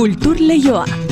Kultur Leioa.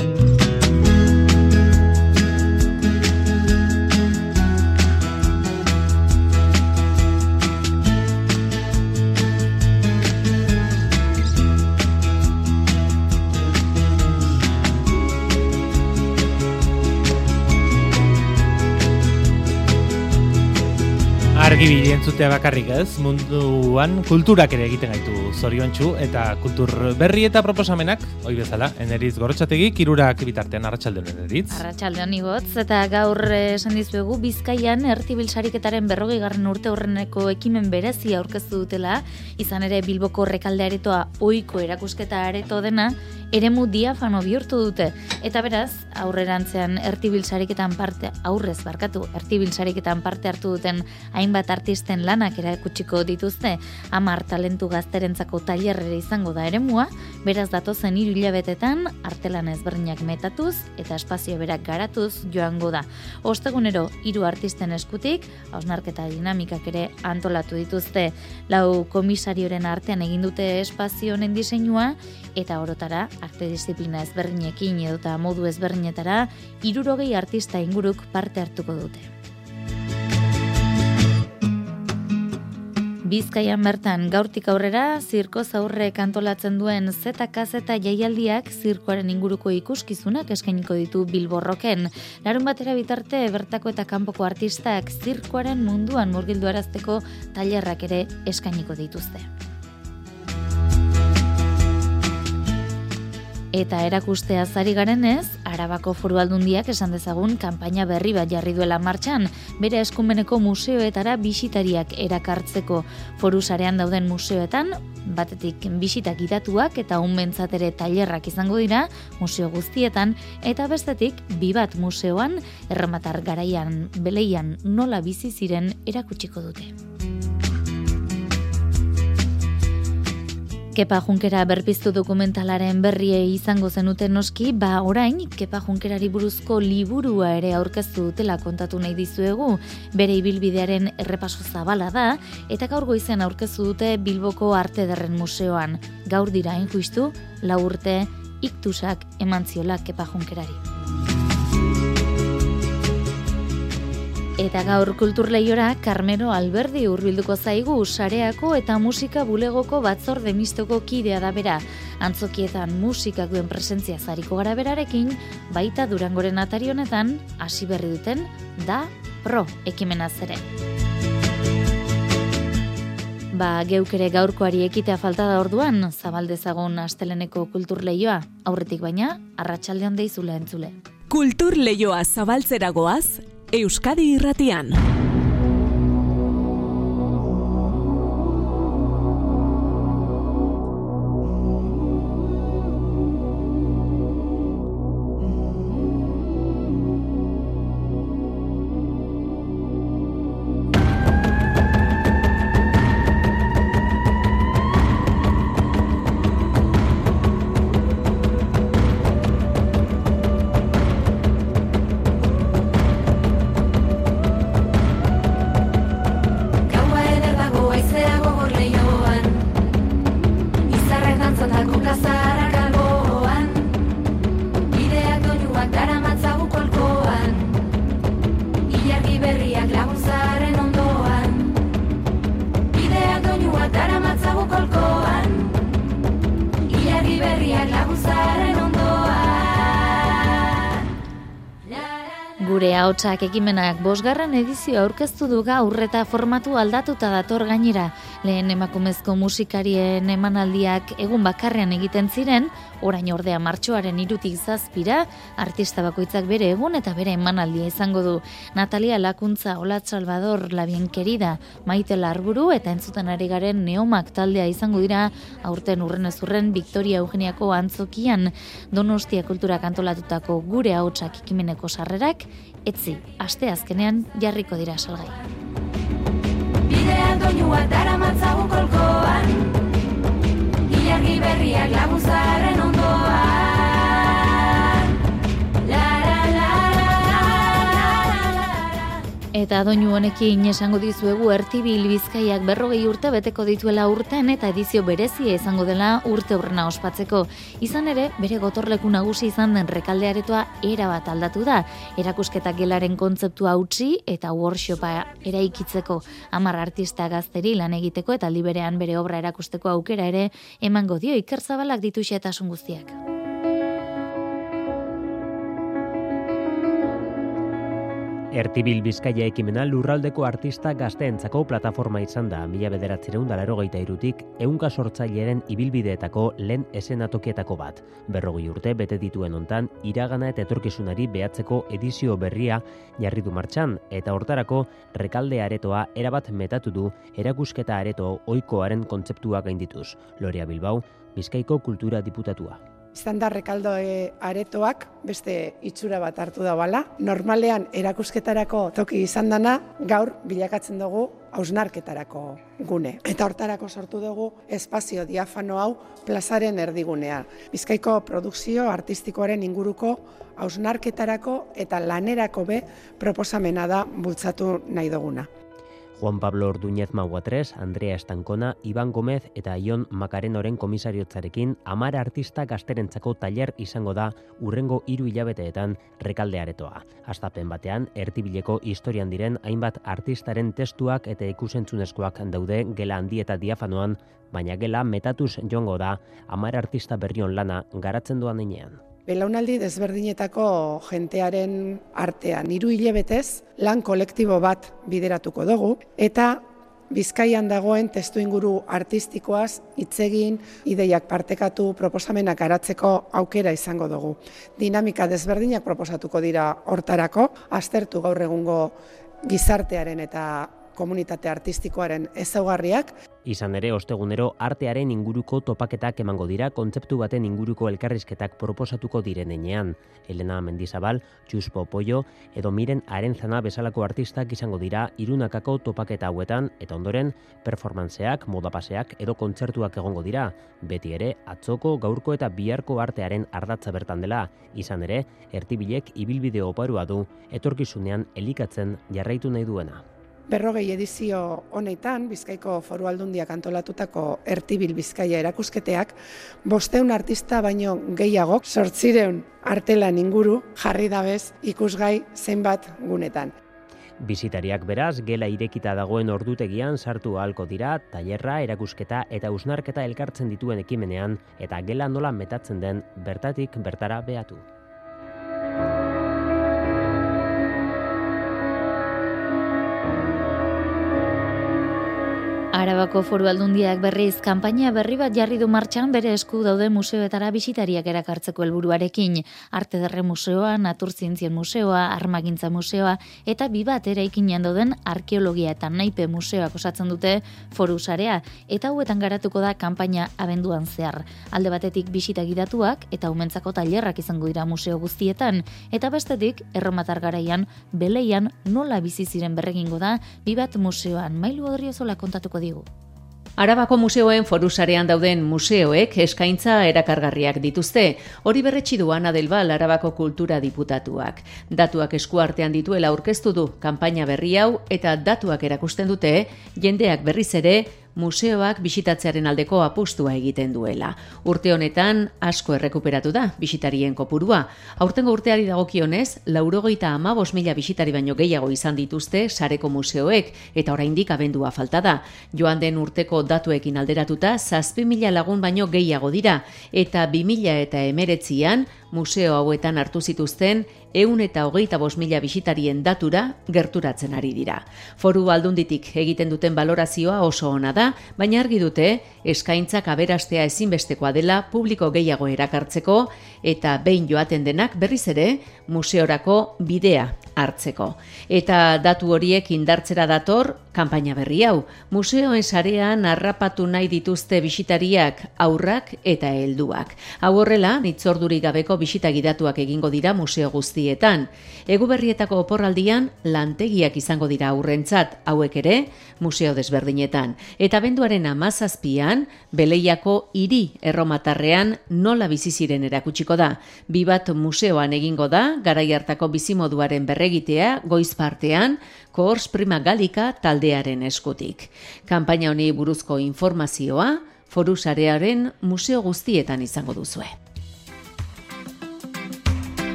Argibili entzutea bakarrik ez, munduan kulturak ere egiten gaitu zoriontsu eta kultur berri eta proposamenak, hoi bezala, eneriz gorotxategi, kirurak bitartean arratsalde honen eritz. Arratxalde honi gotz, eta gaur eh, esan dizuegu Bizkaian ertibilsariketaren berrogei garren urte horreneko ekimen berezi aurkeztu dutela, izan ere Bilboko rekalde aretoa oiko erakusketa areto dena, eremu diafano bihurtu dute. Eta beraz, aurrerantzean ertibilsariketan parte, aurrez barkatu, ertibilsariketan parte hartu duten hainbat artisten lanak erakutsiko dituzte, amar talentu gazterentzako tailerrere izango da eremua, beraz datozen hiru hilabetetan artelan ezberdinak metatuz eta espazio berak garatuz joango da. Ostegunero hiru artisten eskutik, hausnarketa dinamikak ere antolatu dituzte, lau komisarioren artean egin dute espazio honen diseinua eta orotara arte disiplina ezberdinekin edota modu ezberdinetara hirurogei artista inguruk parte hartuko dute. Bizkaian bertan gaurtik aurrera zirko zaurre kantolatzen duen ZK eta jaialdiak zirkoaren inguruko ikuskizunak eskainiko ditu Bilborroken. Larun batera bitarte bertako eta kanpoko artistak zirkoaren munduan murgildu arazteko tailerrak ere eskainiko dituzte. Eta erakustea zari garenez, Arabako Foru Aldundiak esan dezagun kanpaina berri bat jarri duela martxan, bere eskumeneko museoetara bisitariak erakartzeko foru sarean dauden museoetan, batetik bisitak idatuak eta unbentzat ere tailerrak izango dira museo guztietan, eta bestetik bi bat museoan errematar garaian beleian nola bizi ziren erakutsiko dute. Kepa Junkera berpiztu dokumentalaren berrie izango zenuten noski, ba orain Kepa Junkerari buruzko liburua ere aurkeztu dutela kontatu nahi dizuegu, bere ibilbidearen errepaso zabala da, eta gaur goizean aurkeztu dute Bilboko Arte Derren Museoan. Gaur dira injuistu, lau urte, iktusak eman ziola Kepa Junkerari. Eta gaur kulturleiora Carmelo Alberdi hurbilduko zaigu sareako eta musika bulegoko batzorde mistoko kidea da bera. Antzokietan musika duen presentzia zariko gara berarekin, baita durangoren atari honetan hasi berri duten da pro ekimena zere. Ba, ere gaurkoari ekitea falta da orduan, zabaldezagun asteleneko kulturleioa, aurretik baina, arratsaldean deizula entzule. Kulturleioa zabaltzeragoaz, Euskadi Irratian. Ahotsak ekimenak bosgarren edizio aurkeztu du gaur eta formatu aldatuta dator gainera. Lehen emakumezko musikarien emanaldiak egun bakarrean egiten ziren, orain ordea martxoaren irutik zazpira, artista bakoitzak bere egun eta bere emanaldia izango du. Natalia Lakuntza, Olat Salvador, Labien Kerida, Maite Larburu eta entzuten ari garen neomak taldea izango dira, aurten urren ezurren Victoria Eugeniako antzokian, donostia kultura kantolatutako gure ahotsak ekimeneko sarrerak, etzi, aste azkenean jarriko dira salgai. Bidean doinua dara matzagu kolkoan, ilargi berriak laguzaren ondoan. Eta doinu honekin esango dizuegu ertibil bizkaiak berrogei urte beteko dituela urten eta edizio berezia izango dela urte horrena ospatzeko. Izan ere, bere gotorleku nagusi izan den rekaldearetoa era bat aldatu da. Erakusketak gelaren kontzeptua utzi eta worshopa eraikitzeko hamar artista gazteri lan egiteko eta liberean bere obra erakusteko aukera ere emango dio ikerzabalak ditu xetasun guztiak. Ertibil Bizkaia ekimena lurraldeko artista gazteentzako plataforma izan da mila bederatzireun dalaro geita irutik eunka sortzaileren ibilbideetako lehen esenatokietako bat. Berrogi urte bete dituen ontan iragana eta etorkizunari behatzeko edizio berria jarri du martxan eta hortarako rekalde aretoa erabat metatu du erakusketa areto oikoaren kontzeptua gaindituz. Loria Bilbao, Bizkaiko kultura diputatua izan da rekaldo aretoak beste itxura bat hartu da bala. Normalean erakusketarako toki izan dana, gaur bilakatzen dugu hausnarketarako gune. Eta hortarako sortu dugu espazio diafano hau plazaren erdigunea. Bizkaiko produkzio artistikoaren inguruko hausnarketarako eta lanerako be proposamena da bultzatu nahi duguna. Juan Pablo Orduñez Maguatres, Andrea Estankona, Iban Gomez eta Ion Makarenoren komisariotzarekin amar artista gazterentzako tailer izango da urrengo hiru hilabeteetan rekaldearetoa. Astapen batean, ertibileko historian diren hainbat artistaren testuak eta ikusentzunezkoak daude gela handi eta diafanoan, baina gela metatuz jongo da amar artista berrion lana garatzen duan enean belaunaldi desberdinetako jentearen artean. Hiru hilebetez lan kolektibo bat bideratuko dugu eta Bizkaian dagoen testu inguru artistikoaz hitzegin ideiak partekatu proposamenak aratzeko aukera izango dugu. Dinamika desberdinak proposatuko dira hortarako, aztertu gaur egungo gizartearen eta komunitate artistikoaren ezaugarriak. Izan ere, ostegunero artearen inguruko topaketak emango dira kontzeptu baten inguruko elkarrizketak proposatuko direnean. Elena Mendizabal, Txuspo Pollo, edo Miren Arenzana bezalako artistak izango dira irunakako topaketa hauetan, eta ondoren, performanceak, modapaseak edo kontzertuak egongo dira. Beti ere, atzoko, gaurko eta biharko artearen ardatza bertan dela. Izan ere, ertibilek ibilbideo oparua du, etorkizunean elikatzen jarraitu nahi duena berrogei edizio honetan, Bizkaiko foru aldundiak antolatutako ertibil Bizkaia erakusketeak, bosteun artista baino gehiago, sortzireun artelan inguru, jarri dabez ikusgai zenbat gunetan. Bizitariak beraz, gela irekita dagoen ordutegian sartu ahalko dira, tailerra, erakusketa eta usnarketa elkartzen dituen ekimenean, eta gela nola metatzen den bertatik bertara behatu. Arabako foru aldundiak berriz kanpaina berri bat jarri du martxan bere esku daude museoetara bisitariak erakartzeko helburuarekin. Arte derre museoa, naturzientzien museoa, armagintza museoa eta bi bat eraikinean dauden arkeologia eta naipe museoak osatzen dute foru sarea eta hauetan garatuko da kanpaina abenduan zehar. Alde batetik bisita gidatuak eta umentzako tailerrak izango dira museo guztietan eta bestetik erromatar garaian beleian nola bizi ziren berregingo da bi bat museoan mailu odriozola kontatuko digu. Arabako museoen forusarean dauden museoek eskaintza erakargarriak dituzte. Hori berretsi du Ana Delbal Arabako kultura diputatuak. Datuak eskuartean dituela aurkeztu du kanpaina berri hau eta datuak erakusten dute jendeak berriz ere museoak bisitatzearen aldeko apustua egiten duela. Urte honetan asko errekuperatu da bisitarien kopurua. Aurtengo urteari dagokionez, laurogeita ama mila bisitari baino gehiago izan dituzte sareko museoek eta oraindik abendua falta da. Joan den urteko datuekin alderatuta, zazpi mila lagun baino gehiago dira eta bi mila eta emeretzian museo hauetan hartu zituzten eun eta hogeita bos mila bisitarien datura gerturatzen ari dira. Foru aldunditik egiten duten valorazioa oso ona da, baina argi dute eskaintzak aberastea ezinbestekoa dela publiko gehiago erakartzeko eta behin joaten denak berriz ere museorako bidea hartzeko. Eta datu horiek indartzera dator kanpaina berri hau. Museoen sarean harrapatu nahi dituzte bisitariak aurrak eta helduak. Hau horrela, nitzorduri gabeko bisita gidatuak egingo dira museo guztietan. Eguberrietako oporraldian lantegiak izango dira aurrentzat hauek ere museo desberdinetan. Eta benduaren amazazpian, beleiako hiri erromatarrean nola bizi ziren erakutsiko da. Bibat museoan egingo da, garai hartako bizimoduaren berregitea, goiz partean, Koors Prima Galika taldearen eskutik. Kampaina honi buruzko informazioa, forusarearen museo guztietan izango duzue.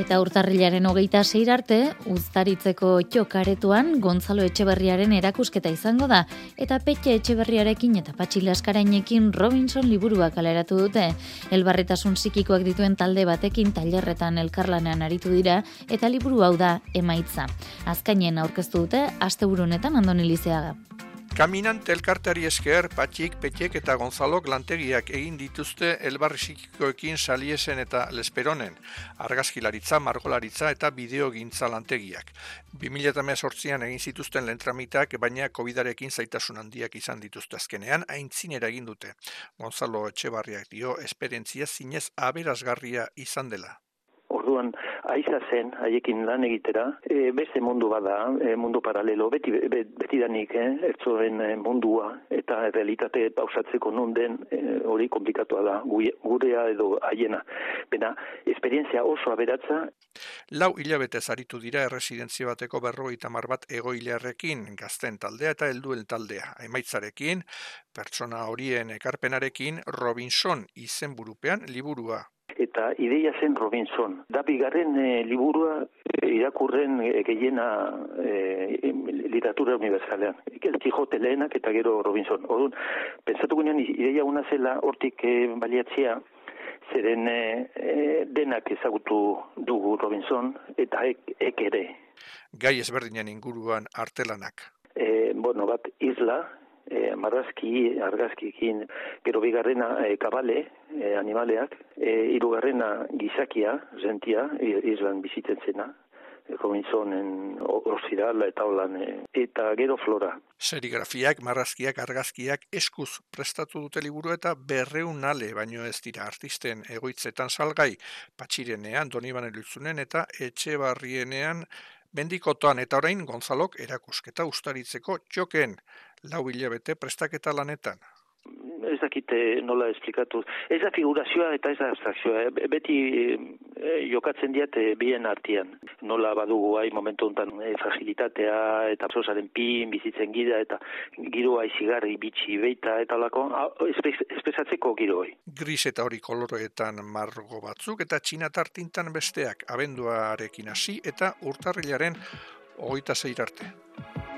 Eta urtarrilaren hogeita zeir arte, uztaritzeko txokaretuan Gonzalo Etxeberriaren erakusketa izango da, eta Petxe Etxeberriarekin eta Patxila Askarainekin Robinson liburua kaleratu dute. Elbarretasun zikikoak dituen talde batekin tailerretan elkarlanean aritu dira, eta liburu hau da emaitza. Azkainen aurkeztu dute, asteburunetan andoni lizeaga. Kaminante elkarteari esker, Patxik, Petek eta Gonzalok lantegiak egin dituzte elbarri sikikoekin saliesen eta lesperonen, argazkilaritza, margolaritza eta bideogintza lantegiak. 2018an egin zituzten lentramitak, baina COVID-arekin zaitasun handiak izan dituzte azkenean, aintzinera egin dute. Gonzalo Etxebarriak dio, esperientzia zinez aberazgarria izan dela. Orduan, aiza zen, haiekin lan egitera, e, beste mundu bada, e, mundu paralelo, beti, beti danik, eh, ertzoen e, mundua, eta realitate pausatzeko non den, e, hori komplikatua da, gurea edo haiena. Bena, esperientzia oso aberatza. Lau hilabete zaritu dira erresidentzia bateko berroi tamar bat egoilearrekin, gazten taldea eta helduen taldea. Emaitzarekin, pertsona horien ekarpenarekin, Robinson izenburupean liburua eta ideia zen Robinson. Da bigarren e, liburua e, irakurren e, gehiena e, literatura universalean. El Quijote lehenak eta gero Robinson. Orduan, pensatu gunean ideia una zela hortik e, baliatzea, zeren e, denak ezagutu dugu Robinson eta ek, ek ere. Gai ezberdinen inguruan artelanak. E, bueno, bat isla, e, marrazki, argazkiekin, gero bigarrena e, kabale, e, animaleak, e, irugarrena gizakia, zentia, izlan biziten zena, kominzonen orzirala eta holan, eta gero flora. Serigrafiak, marrazkiak, argazkiak eskuz prestatu dute liburu eta berreun ale, baino ez dira artisten egoitzetan salgai, patxirenean, doniban elutzunen eta etxe barrienean, Bendikotoan eta orain Gonzalok erakusketa ustaritzeko txoken lau hilabete prestaketa lanetan ez dakite nola esplikatu. Ez da figurazioa eta ez da abstrakzioa. Eh? Beti e, jokatzen diat e, bien artian. Nola badugu hai momentu honetan e, fragilitatea eta sosaren pin bizitzen gida eta giroa izigarri bitxi beita eta lako espesatzeko giroi. Gris eta hori koloroetan margo batzuk eta txinatartintan besteak abenduarekin hasi eta urtarrilaren hogeita zeirarte. arte.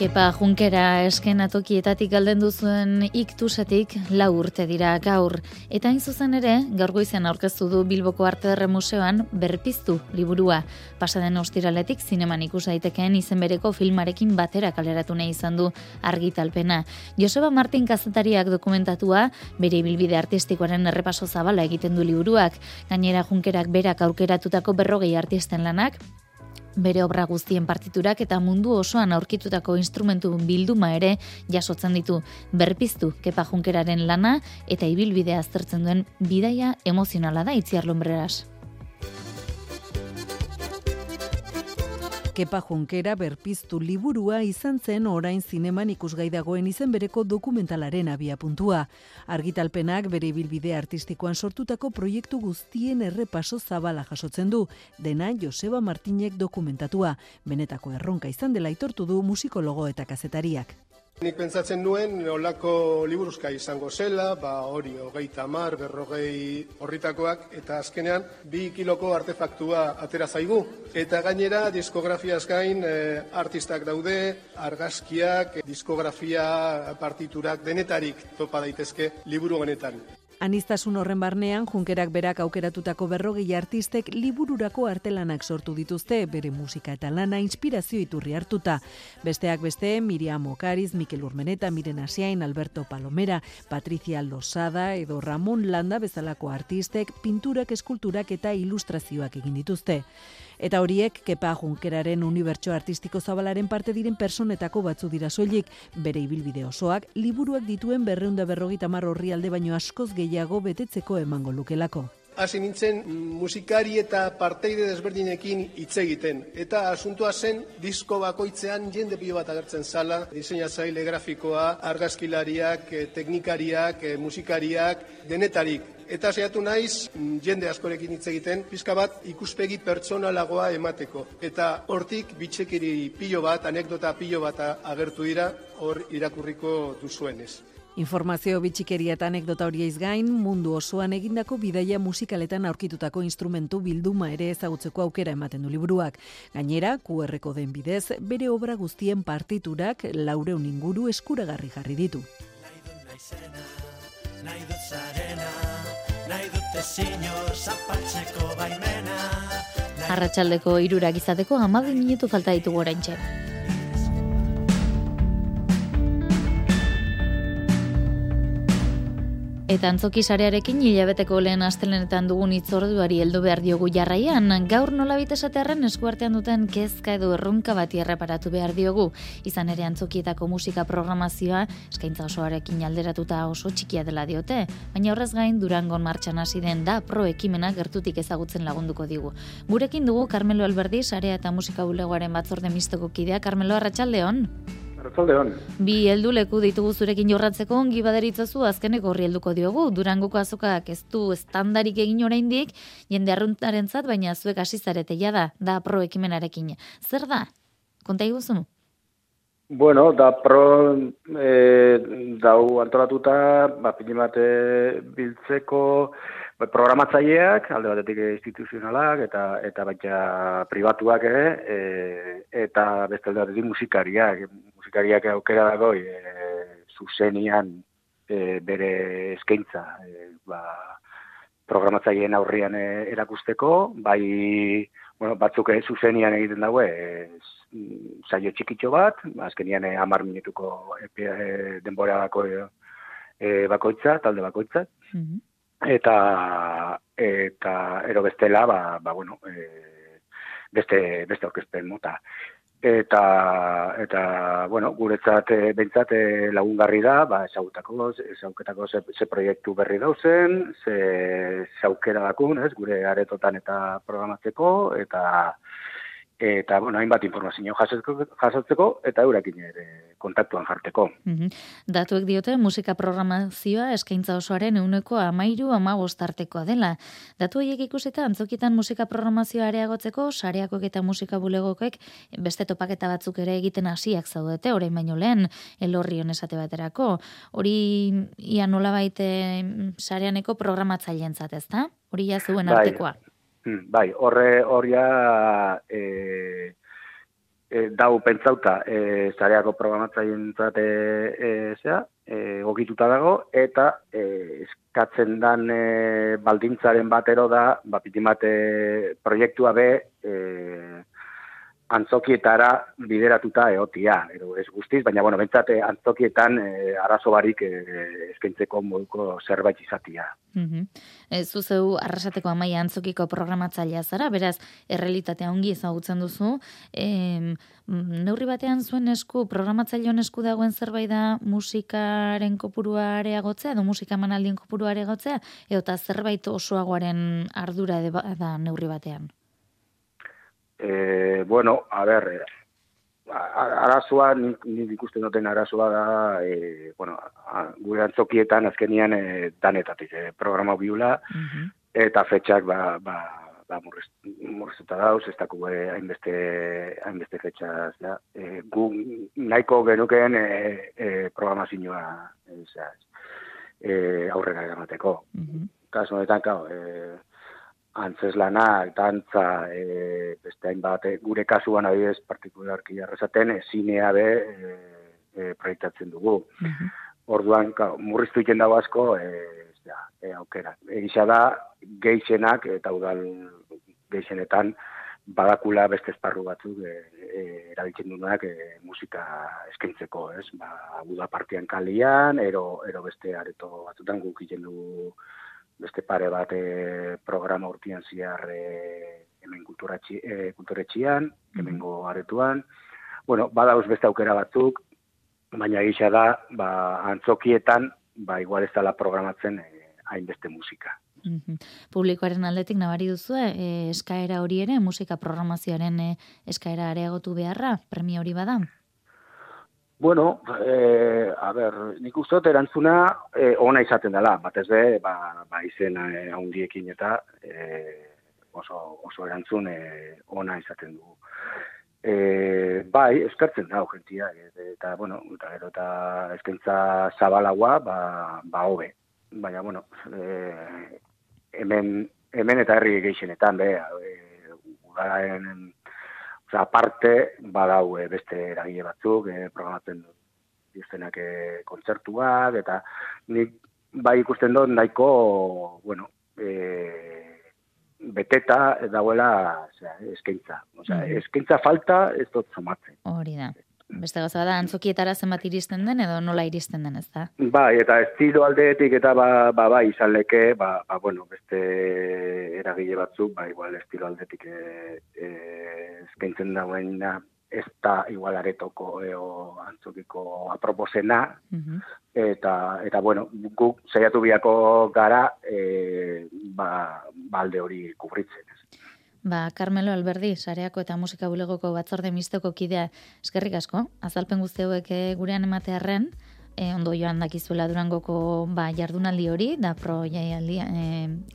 Kepa Junkera esken atokietatik galden duzuen iktusetik lau urte dira gaur. Eta hain zuzen ere, gaur goizean aurkeztu du Bilboko Arte Museoan berpiztu liburua. Pasaden ostiraletik zineman ikus daitekeen izen bereko filmarekin batera kaleratu nahi izan du argitalpena. Joseba Martin kazetariak dokumentatua, bere ibilbide artistikoaren errepaso zabala egiten du liburuak. Gainera Junkerak berak aurkeratutako berrogei artisten lanak, bere obra guztien partiturak eta mundu osoan aurkitutako instrumentu bilduma ere jasotzen ditu berpiztu kepa junkeraren lana eta ibilbidea aztertzen duen bidaia emozionala da itziar lombreras. Kepa Junkera berpiztu liburua izan zen orain zineman ikusgai dagoen izen bereko dokumentalaren abia puntua. Argitalpenak bere bilbide artistikoan sortutako proiektu guztien errepaso zabala jasotzen du, dena Joseba Martinek dokumentatua. Benetako erronka izan dela itortu du musikologo eta kazetariak. Nik pentsatzen nuen olako liburuzka izango zela, ba hori hogeita mar, berrogei horritakoak, eta azkenean bi kiloko artefaktua atera zaigu. Eta gainera diskografiaz gain e, artistak daude, argazkiak, diskografia partiturak denetarik topa daitezke liburu honetan. Anistasun horren barnean, Junkerak berak aukeratutako berrogei artistek libururako artelanak sortu dituzte, bere musika eta lana inspirazio iturri hartuta. Besteak beste, Miriam Okariz, Mikel Urmeneta, Miren Asiain, Alberto Palomera, Patricia Losada edo Ramon Landa bezalako artistek pinturak, eskulturak eta ilustrazioak egin dituzte. Eta horiek, kepa junkeraren unibertso artistiko zabalaren parte diren personetako batzu dira soilik, bere ibilbide osoak, liburuak dituen berreunda berrogita mar horri alde baino askoz gehiago betetzeko emango lukelako hasi nintzen musikari eta parteide desberdinekin hitz egiten. Eta asuntua zen disko bakoitzean jende pilo bat agertzen zala, diseinatzaile grafikoa, argazkilariak, eh, teknikariak, eh, musikariak, denetarik. Eta saiatu naiz jende askorekin hitz egiten, pizka bat ikuspegi pertsonalagoa emateko. Eta hortik bitxekiri pilo bat, anekdota pilo bat agertu dira, hor irakurriko duzuenez. Informazio bitxikeria eta anekdota horieiz gain, mundu osoan egindako bidaia musikaletan aurkitutako instrumentu bilduma ere ezagutzeko aukera ematen du liburuak. Gainera, QR-ko den bidez, bere obra guztien partiturak laureun inguru eskuragarri jarri ditu. Arratxaldeko irurak izateko amabi minutu falta ditugu orain txera. Eta antzoki sarearekin hilabeteko lehen astelenetan dugun itzorduari heldu behar diogu jarraian, gaur nola esatearen eskuartean duten kezka edo erronka bati erreparatu behar diogu. Izan ere antzokietako musika programazioa eskaintza osoarekin alderatuta oso txikia dela diote, baina horrez gain durangon martxan hasi den da pro ekimena gertutik ezagutzen lagunduko digu. Gurekin dugu Carmelo Alberdi, sarea eta musika bulegoaren batzorde mistoko kidea. Carmelo, arratsaldeon. Arratzaldeon. Bi heldu leku ditugu zurekin jorratzeko ongi baderitzazu azkenek horri helduko diogu. Durangoko azokak ez du estandarik egin oraindik jende arruntarentzat baina zuek hasi zarete da, da pro ekimenarekin. Zer da? Konta iguzu? Bueno, da pro eh, dau antolatuta, ba, biltzeko, Bai, programatzaileak, alde batetik instituzionalak eta eta baita pribatuak ere, e, eta beste alde batetik musikariak, musikariak aukera dago e, zuzenian e, bere eskaintza, e, ba, programatzaileen aurrian e, erakusteko, bai bueno, batzuk ere zuzenian egiten dago, e, saio txikitxo bat, azkenian e, amar minutuko e, denbora bako, e, bakoitza, talde bakoitza, mm eta eta ero bestela ba, ba bueno e, beste beste orkespen mota eta eta bueno guretzat e, beintzat e, lagungarri da ba esagutako esauketako ze, ze proiektu berri dauzen ze aukera dakun ez gure aretotan eta programatzeko eta eta bueno, hainbat informazio jasotzeko eta eurekin ere kontaktuan jarteko. Mm Datuek diote musika programazioa eskaintza osoaren euneko amairu ama bostartekoa dela. Datu horiek ikusita antzokietan musika programazioa areagotzeko, sareakoek eta musika bulegokoek beste topaketa batzuk ere egiten hasiak zaudete, orain baino lehen, elorri esate baterako. Hori ia nola baite sareaneko programatzaileentzat ezta? Hori ja zuen bai. artekoa. Hmm, bai, horre horia e, e, dau pentsauta e, zareako programatzaien zate e, zera, e, gokituta dago, eta e, eskatzen dan e, baldintzaren batero da, bapitimate proiektua be, e, antzokietara bideratuta eotia, edo ez guztiz, baina, bueno, bentsate antzokietan e, arazo barik e, eskaintzeko moduko zerbait izatia. Mm -hmm. e, zuzeu arrasateko amaia antzokiko programatzailea zara, beraz, errealitatea ongi ezagutzen duzu, e, neurri batean zuen esku, programatzaileon esku dagoen zerbait da musikaren kopurua areagotzea, edo musika manaldien kopurua areagotzea, edo zerbait osoagoaren ardura da neurri batean? E, bueno, a ver, arazoa, nik ikusten duten arazoa da, e, bueno, a, gure antzokietan azkenian e, danetatik, e, programa biula, eta fetxak, ba, ba, ba murriztuta dauz, ez daku e, hainbeste, hainbeste fetxaz, ja. E, gu nahiko genukeen e, e, programazioa e, e, aurrera eramateko. Mm -hmm. Kaso honetan, kao, e, antzeslanak, dantza, e, beste hainbat, e, gure kasuan adibidez partikularki arrasaten, e, zinea be e, e, proiektatzen dugu. Mhm. Orduan, ka, murriztu iken dago asko, e, ja, e, aukera. Egisa da, geixenak, eta udal geixenetan, badakula beste esparru batzuk e, e, erabiltzen duenak e, musika eskaintzeko, ez? Ba, Buda partian kalian, ero, ero beste areto batzutan guk dugu beste pare bat e, programa urtian ziar e, hemen kulturatxi, e, kulturetxian, hemengo aretuan. Bueno, badauz beste aukera batzuk, baina gisa da, ba, antzokietan, ba, igual ez dela programatzen e, hainbeste musika. Mm Publikoaren aldetik nabari duzu, e, eskaera hori ere, musika programazioaren e, eskaera areagotu beharra, premio hori bada? Bueno, eh, a ber, nik uste dut erantzuna eh, ona izaten dela, batez be, ba, ba izen eh, haundiekin eta eh, oso, oso erantzun eh, ona izaten du. Eh, bai, eskartzen da, gentia, eta, bueno, eta gero eta eskentza zabalagoa, ba, ba hobe. Baina, bueno, eh, hemen, hemen eta herri geixenetan, be, eh, udaren aparte, badau e, beste eragile batzuk, e, programatzen diztenak e, kontzertuak, eta nik bai ikusten dut nahiko, bueno, e, beteta dauela eskaintza. Osea, mm. eskaintza falta ez dut somatzen. Hori da. Beste gauza da, antzokietara zenbat iristen den edo nola iristen den, ez da? Bai, eta estilo aldeetik eta ba, ba, ba izan leke, ba, ba, bueno, beste eragile batzuk, ba, igual estilo aldetik e, e, eskaintzen dauen ez da igual aretoko eo antzokiko aproposena, mhm. eta, eta, bueno, guk zeiatu biako gara, e, ba, balde hori kubritzen. Ba, Carmelo Alberdi, sareako eta musika bulegoko batzorde misteko kidea eskerrik asko, azalpen guzteuek eh, gurean ematearren, e, ondo joan dakizuela durangoko ba, jardunaldi hori, da pro jaialdi e,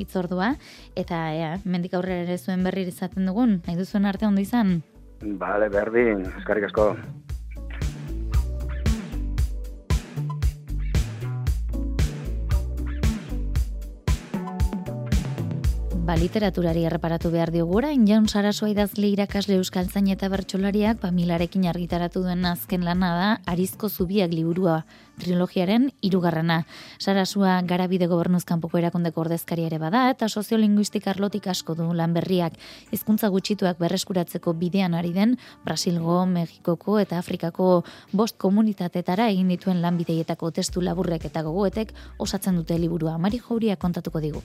itzordua, eta ea, mendik aurrera ere zuen berri izaten dugun, nahi duzuen arte ondo izan? Bale, berdin, eskerrik asko. Ba, literaturari erreparatu behar diogura, injaun sarasoa idazle irakasle euskal zain eta bertxolariak, ba, milarekin argitaratu duen azken lana da, arizko zubiak liburua trilogiaren irugarrana. Sarasua garabide gobernuzkanpoko erakundeko ordezkari ere bada, eta soziolinguistik arlotik asko du lan berriak. Hizkuntza gutxituak berreskuratzeko bidean ari den, Brasilgo, Mexikoko eta Afrikako bost komunitatetara egin dituen lanbideietako testu laburrek eta gogoetek osatzen dute liburua. Mari Jauria kontatuko digu.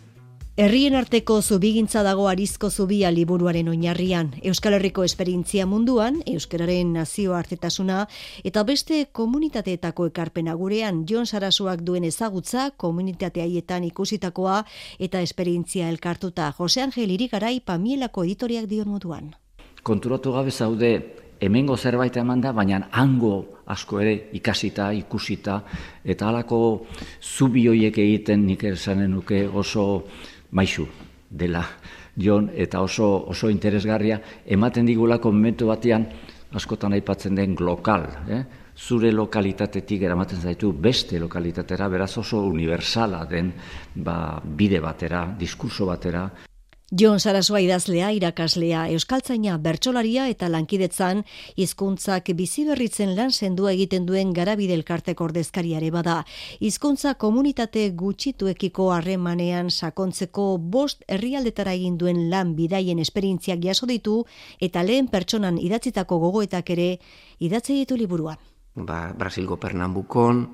Herrien arteko zubigintza dago arizko zubia liburuaren oinarrian, Euskal Herriko esperintzia munduan, Euskararen nazio artetasuna, eta beste komunitateetako ekarpena gurean, Jon Sarasuak duen ezagutza, komunitate haietan ikusitakoa, eta esperintzia elkartuta, Jose Angel Irigarai pamielako editoriak dion moduan. Konturatu gabe zaude, hemengo zerbait eman da, baina hango asko ere ikasita, ikusita, eta halako zubioiek egiten nik esanen nuke oso maixu dela Jon eta oso oso interesgarria ematen digulako momentu batean askotan aipatzen den lokal, eh? zure lokalitatetik eramaten zaitu beste lokalitatera, beraz oso universala den ba, bide batera, diskurso batera. Jon Sarasua idazlea, irakaslea, euskaltzaina, bertsolaria eta lankidetzan hizkuntzak bizi berritzen lan sendua egiten duen garabide elkarteko ordezkariare bada. Hizkuntza komunitate gutxituekiko harremanean sakontzeko bost herrialdetara egin duen lan bidaien esperientziak jaso ditu eta lehen pertsonan idatzitako gogoetak ere idatze ditu liburuan. Ba, Brasilgo Pernambukon,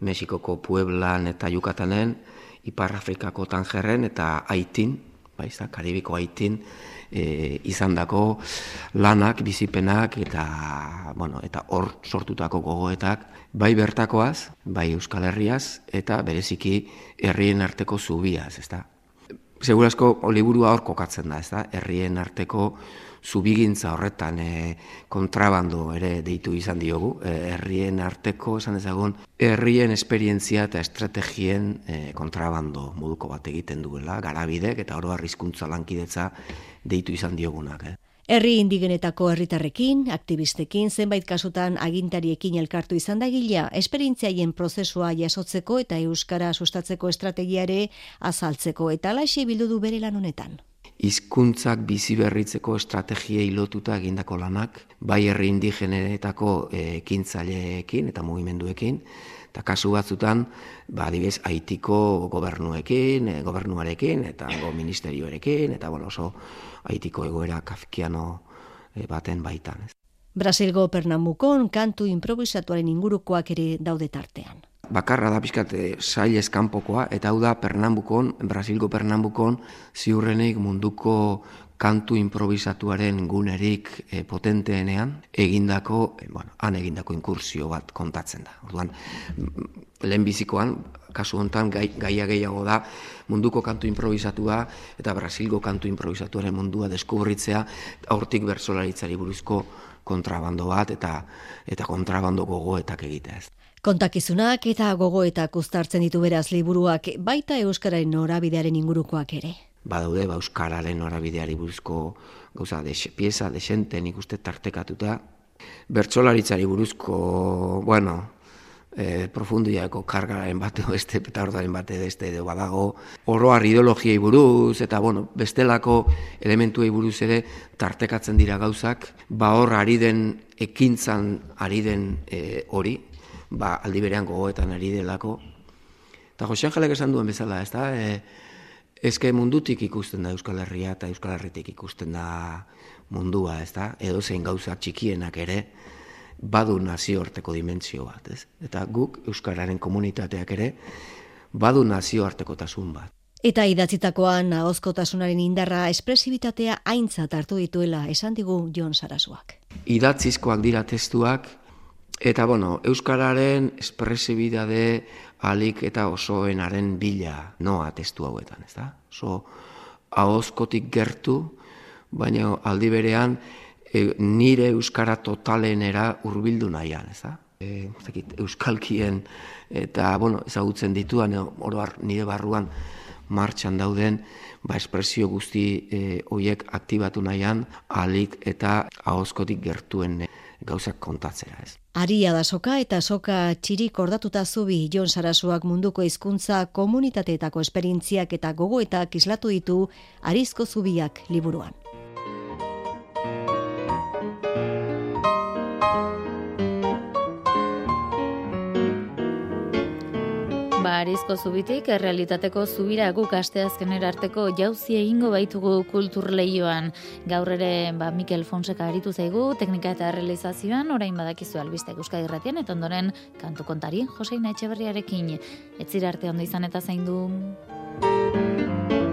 Mexikoko Pueblan eta Yucatanen, Ipar Afrikako Tangerren eta Haitin, baiza, Karibiko haitin e, izandako lanak, bizipenak eta bueno, eta hor sortutako gogoetak bai bertakoaz, bai Euskal Herriaz eta bereziki herrien arteko zubiaz, ezta. Segurazko liburua hor kokatzen da, ezta? Herrien arteko zubigintza horretan e, kontrabando ere deitu izan diogu, e, herrien arteko, esan ezagun, herrien esperientzia eta estrategien e, kontrabando moduko bat egiten duela, garabidek eta oro arrizkuntza lankidetza deitu izan diogunak. Eh. Herri indigenetako herritarrekin, aktivistekin, zenbait kasutan agintariekin elkartu izan da gila, esperientziaien prozesua jasotzeko eta euskara sustatzeko estrategiare azaltzeko. Eta laxe bildu du bere lan honetan hizkuntzak bizi berritzeko estrategiei lotuta egindako lanak, bai herri indigenetako eh, ekintzaileekin eta mugimenduekin, eta kasu batzutan, ba, adibes, haitiko gobernuekin, e, gobernuarekin, eta go ministerioarekin, eta bueno, oso haitiko egoera kafkiano e, baten baitan. Ez. Brasilgo Pernambucon kantu improvisatuaren ingurukoak ere daude tartean. Bakarra da pixkat e, sail eskanpokoa, eta hau da Pernambukon, Brasilgo Pernambukon, ziurrenik munduko kantu improvisatuaren gunerik e, potenteenean, egindako, e, bueno, han egindako inkursio bat kontatzen da. Orduan, lehenbizikoan, kasu hontan gai, gaia gehiago da munduko kantu improvisatua eta Brasilgo kantu improvisatuaren mundua deskubritzea aurtik bersolaritzari buruzko kontrabando bat eta eta kontrabando gogoetak egitea ez. Kontakizunak eta gogoetak uztartzen ditu beraz liburuak baita Euskararen norabidearen ingurukoak ere. Badaude ba Euskararen norabideari buruzko gauza de pieza de xente nik uste tartekatuta. Bertsolaritzari buruzko, bueno, e, profundiako kargaren bat edo este petardaren bat edo este edo badago. Oroar ideologiei buruz eta bueno, bestelako elementuei buruz ere tartekatzen dira gauzak. Ba hor ari den ekintzan ari den e, hori ba aldi berean gogoetan ari delako eta Jose Angelek esan duen bezala ez da e, Ezke mundutik ikusten da Euskal Herria eta Euskal Herritik ikusten da mundua, ez da? Edo zein gauzak txikienak ere, badu nazioarteko dimentsio bat, ez? Eta guk euskararen komunitateak ere badu nazioartekotasun bat. Eta idatzitakoan ahozkotasunaren indarra espresibitatea aintzat hartu dituela esan digu Jon Sarasuak. Idatzizkoak dira testuak eta bueno, euskararen espresibitate alik eta osoenaren bila noa testu hauetan, ez da? So ahozkotik gertu, baina aldi berean e, nire euskara totalenera hurbildu nahian, ez da? E, euskalkien eta, bueno, ezagutzen dituan, oro nire barruan martxan dauden, ba, espresio guzti e, hoiek aktibatu nahian, alik eta ahozkotik gertuen gauzak kontatzera, ez. Aria da soka eta soka txirik ordatuta zubi Jon Sarasuak munduko hizkuntza komunitateetako esperientziak eta gogoetak islatu ditu Arizko zubiak liburuan. Arizko zubitik, errealitateko zubira guk asteazkener arteko jauzi egingo baitugu kultur lehioan. Gaur ere, ba, Mikel Fonseka aritu zaigu, teknika eta realizazioan, orain badakizu albiste Euskadi irratian, eta ondoren kantu kontari, Joseina Etxeberriarekin, etzira arte ondo izan eta zaindu. du.